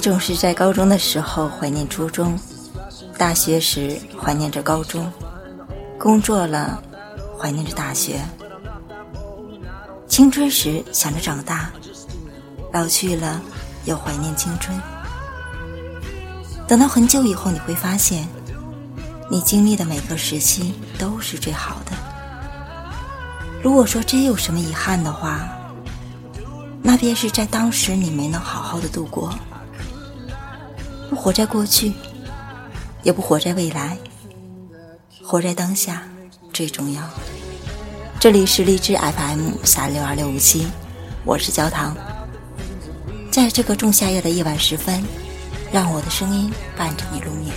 总是在高中的时候怀念初中，大学时怀念着高中，工作了怀念着大学，青春时想着长大，老去了又怀念青春。等到很久以后，你会发现，你经历的每个时期都是最好的。如果说真有什么遗憾的话，那便是在当时你没能好好的度过。不活在过去，也不活在未来，活在当下最重要。这里是荔枝 FM 三六二六五七，我是焦糖。在这个仲夏夜的夜晚时分，让我的声音伴着你入眠。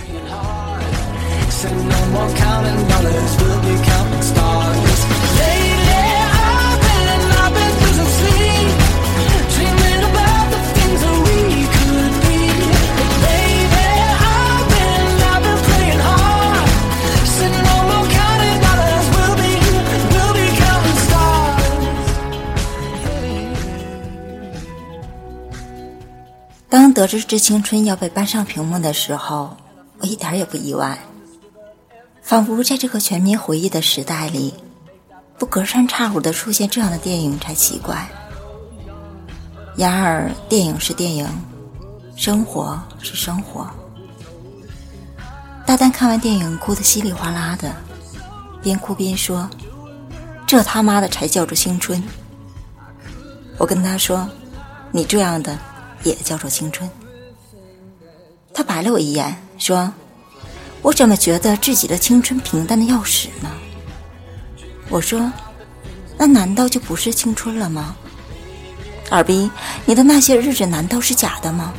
得知《致青春》要被搬上屏幕的时候，我一点也不意外。仿佛在这个全民回忆的时代里，不隔三差五的出现这样的电影才奇怪。然而，电影是电影，生活是生活。大丹看完电影哭得稀里哗啦的，边哭边说：“这他妈的才叫做青春。”我跟他说：“你这样的。”也叫做青春。他白了我一眼，说：“我怎么觉得自己的青春平淡的要死呢？”我说：“那难道就不是青春了吗？”二逼，你的那些日子难道是假的吗？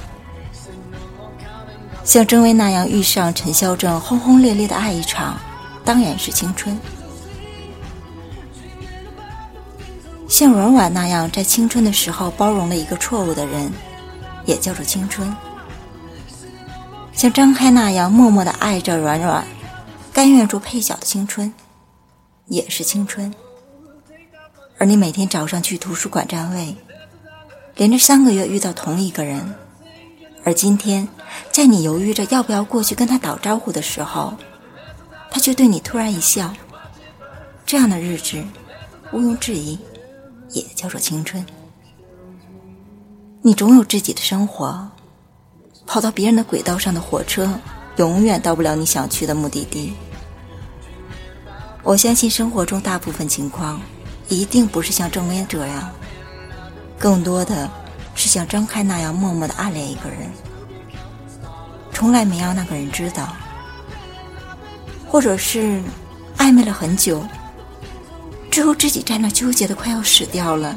像郑薇那样遇上陈孝正，轰轰烈烈的爱一场，当然是青春。像阮婉那样在青春的时候包容了一个错误的人。也叫做青春，像张开那样默默的爱着软软，甘愿做配角的青春，也是青春。而你每天早上去图书馆占位，连着三个月遇到同一个人，而今天在你犹豫着要不要过去跟他打招呼的时候，他却对你突然一笑，这样的日子，毋庸置疑，也叫做青春。你总有自己的生活，跑到别人的轨道上的火车，永远到不了你想去的目的地。我相信生活中大部分情况，一定不是像郑薇这样，更多的是像张开那样默默的暗恋一个人，从来没让那个人知道，或者是暧昧了很久，最后自己在那纠结的快要死掉了，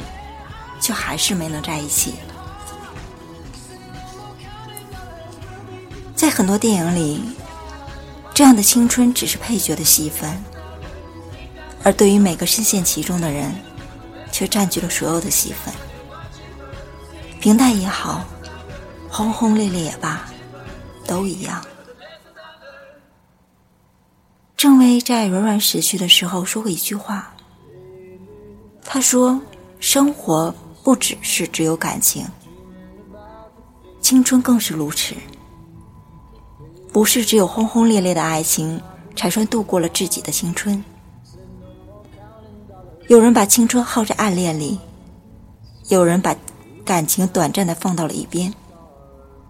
却还是没能在一起。在很多电影里，这样的青春只是配角的戏份，而对于每个深陷其中的人，却占据了所有的戏份。平淡也好，轰轰烈烈也罢，都一样。郑薇在软软死去的时候说过一句话，他说：“生活不只是只有感情，青春更是如此。”不是只有轰轰烈烈的爱情才算度过了自己的青春。有人把青春耗在暗恋里，有人把感情短暂的放到了一边，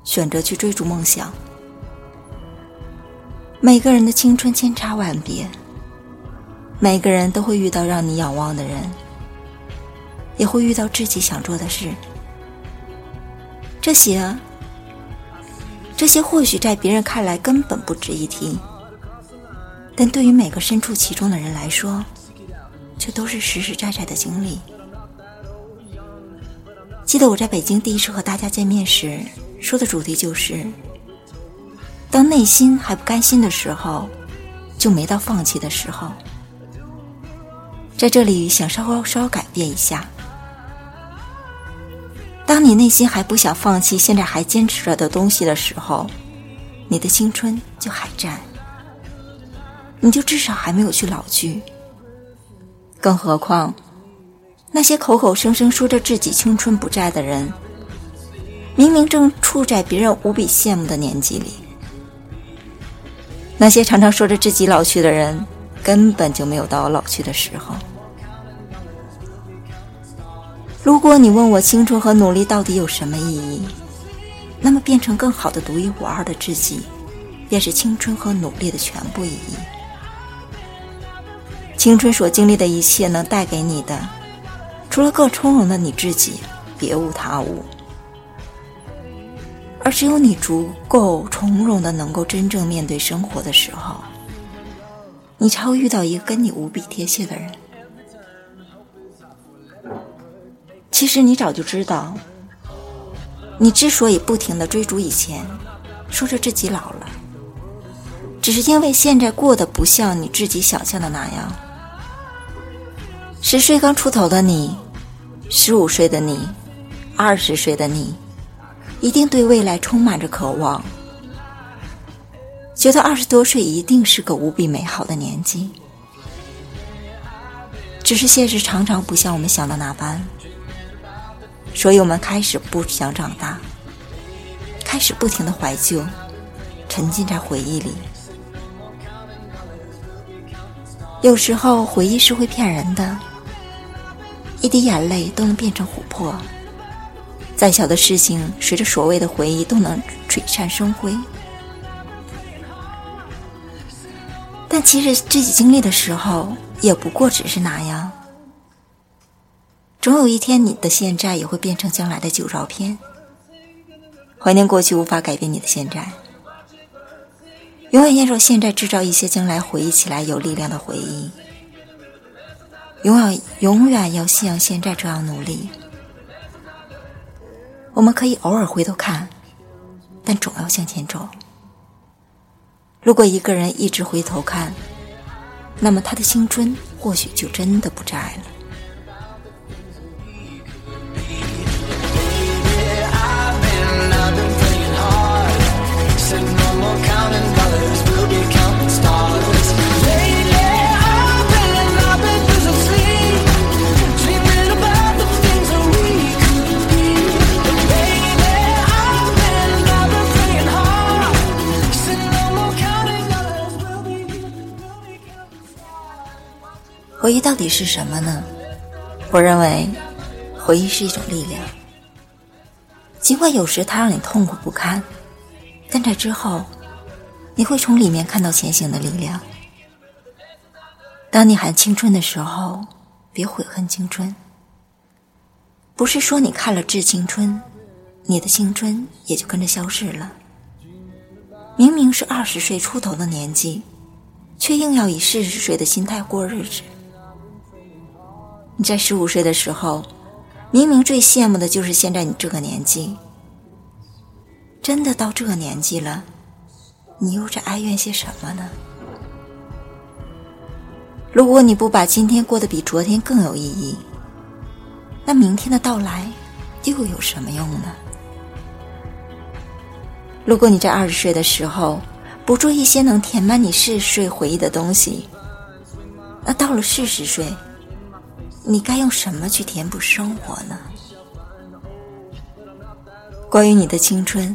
选择去追逐梦想。每个人的青春千差万别，每个人都会遇到让你仰望的人，也会遇到自己想做的事。这些。这些或许在别人看来根本不值一提，但对于每个身处其中的人来说，却都是实实在在的经历。记得我在北京第一次和大家见面时，说的主题就是：当内心还不甘心的时候，就没到放弃的时候。在这里，想稍稍改变一下。当你内心还不想放弃，现在还坚持着的东西的时候，你的青春就还在，你就至少还没有去老去。更何况，那些口口声声说着自己青春不在的人，明明正处在别人无比羡慕的年纪里；那些常常说着自己老去的人，根本就没有到老去的时候。如果你问我青春和努力到底有什么意义，那么变成更好的独一无二的自己，便是青春和努力的全部意义。青春所经历的一切能带给你的，除了更从容的你自己，别无他物。而只有你足够从容的能够真正面对生活的时候，你才会遇到一个跟你无比贴切的人。其实你早就知道，你之所以不停的追逐以前，说着自己老了，只是因为现在过得不像你自己想象的那样。十岁刚出头的你，十五岁的你，二十岁的你，一定对未来充满着渴望，觉得二十多岁一定是个无比美好的年纪。只是现实常常不像我们想的那般。所以我们开始不想长大，开始不停的怀旧，沉浸在回忆里。有时候回忆是会骗人的，一滴眼泪都能变成琥珀。再小的事情，随着所谓的回忆都能璀璨生辉。但其实自己经历的时候，也不过只是那样。总有一天，你的现在也会变成将来的旧照片。怀念过去无法改变你的现在，永远要现在制造一些将来回忆起来有力量的回忆。永远永远要像现在这样努力。我们可以偶尔回头看，但总要向前走。如果一个人一直回头看，那么他的青春或许就真的不在了。回忆到底是什么呢？我认为，回忆是一种力量。尽管有时它让你痛苦不堪，但在之后，你会从里面看到前行的力量。当你喊青春的时候，别悔恨青春。不是说你看了《致青春》，你的青春也就跟着消失了。明明是二十岁出头的年纪，却硬要以四十岁的心态过日子。你在十五岁的时候，明明最羡慕的就是现在你这个年纪。真的到这个年纪了，你又在哀怨些什么呢？如果你不把今天过得比昨天更有意义，那明天的到来又有什么用呢？如果你在二十岁的时候不做一些能填满你四十岁回忆的东西，那到了四十岁。你该用什么去填补生活呢？关于你的青春，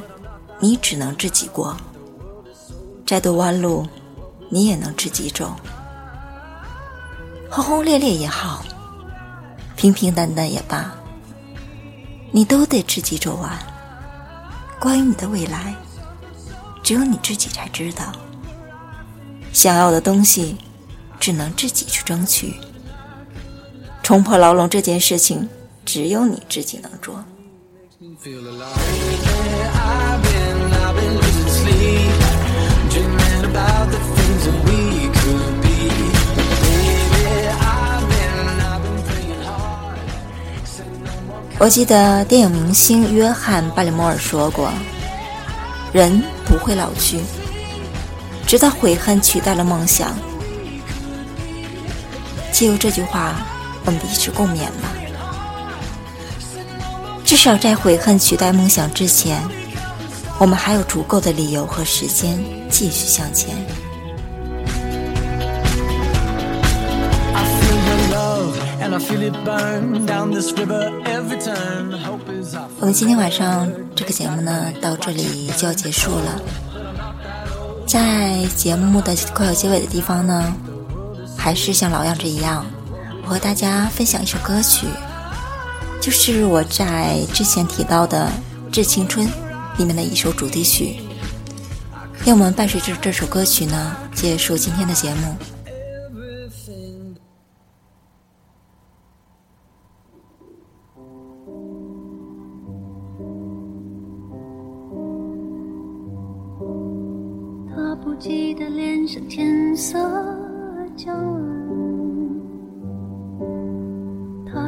你只能自己过。再多弯路，你也能自己走。轰轰烈烈也好，平平淡淡也罢，你都得自己走完。关于你的未来，只有你自己才知道。想要的东西，只能自己去争取。冲破牢笼这件事情只有你自己能做。我记得电影明星约翰·巴里莫尔说过：“人不会老去，直到悔恨取代了梦想。就这句话我们彼此共勉吧。至少在悔恨取代梦想之前，我们还有足够的理由和时间继续向前。我们今天晚上这个节目呢，到这里就要结束了。在节目的快要结尾的地方呢，还是像老样子一样，我和大家分享一首歌曲，就是我在之前提到的《致青春》里面的一首主题曲。让我们伴随着这首歌曲呢，结束今天的节目。他不记得脸上天色将晚，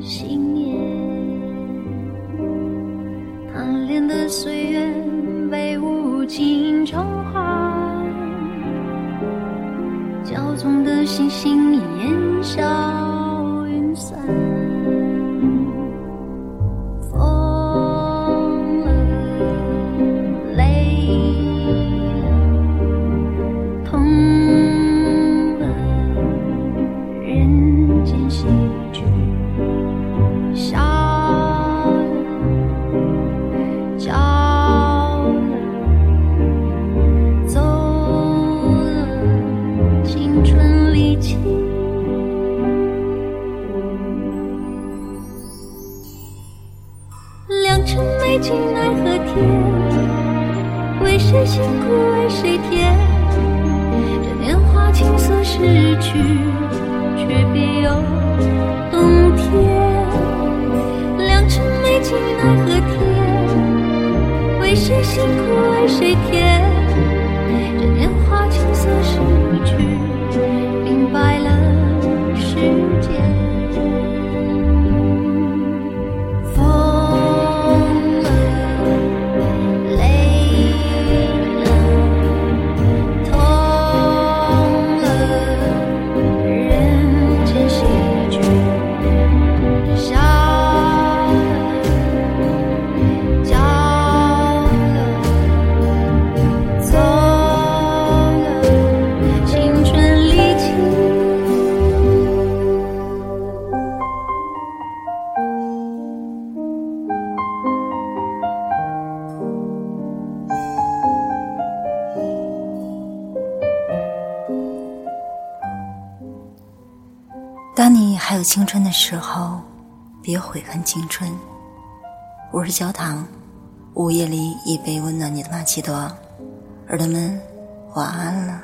信念，贪恋的岁月被无情偿还，骄纵的星星烟消。谁骗？当你还有青春的时候，别悔恨青春。我是焦糖，午夜里一杯温暖你的玛奇朵，耳朵们晚安了。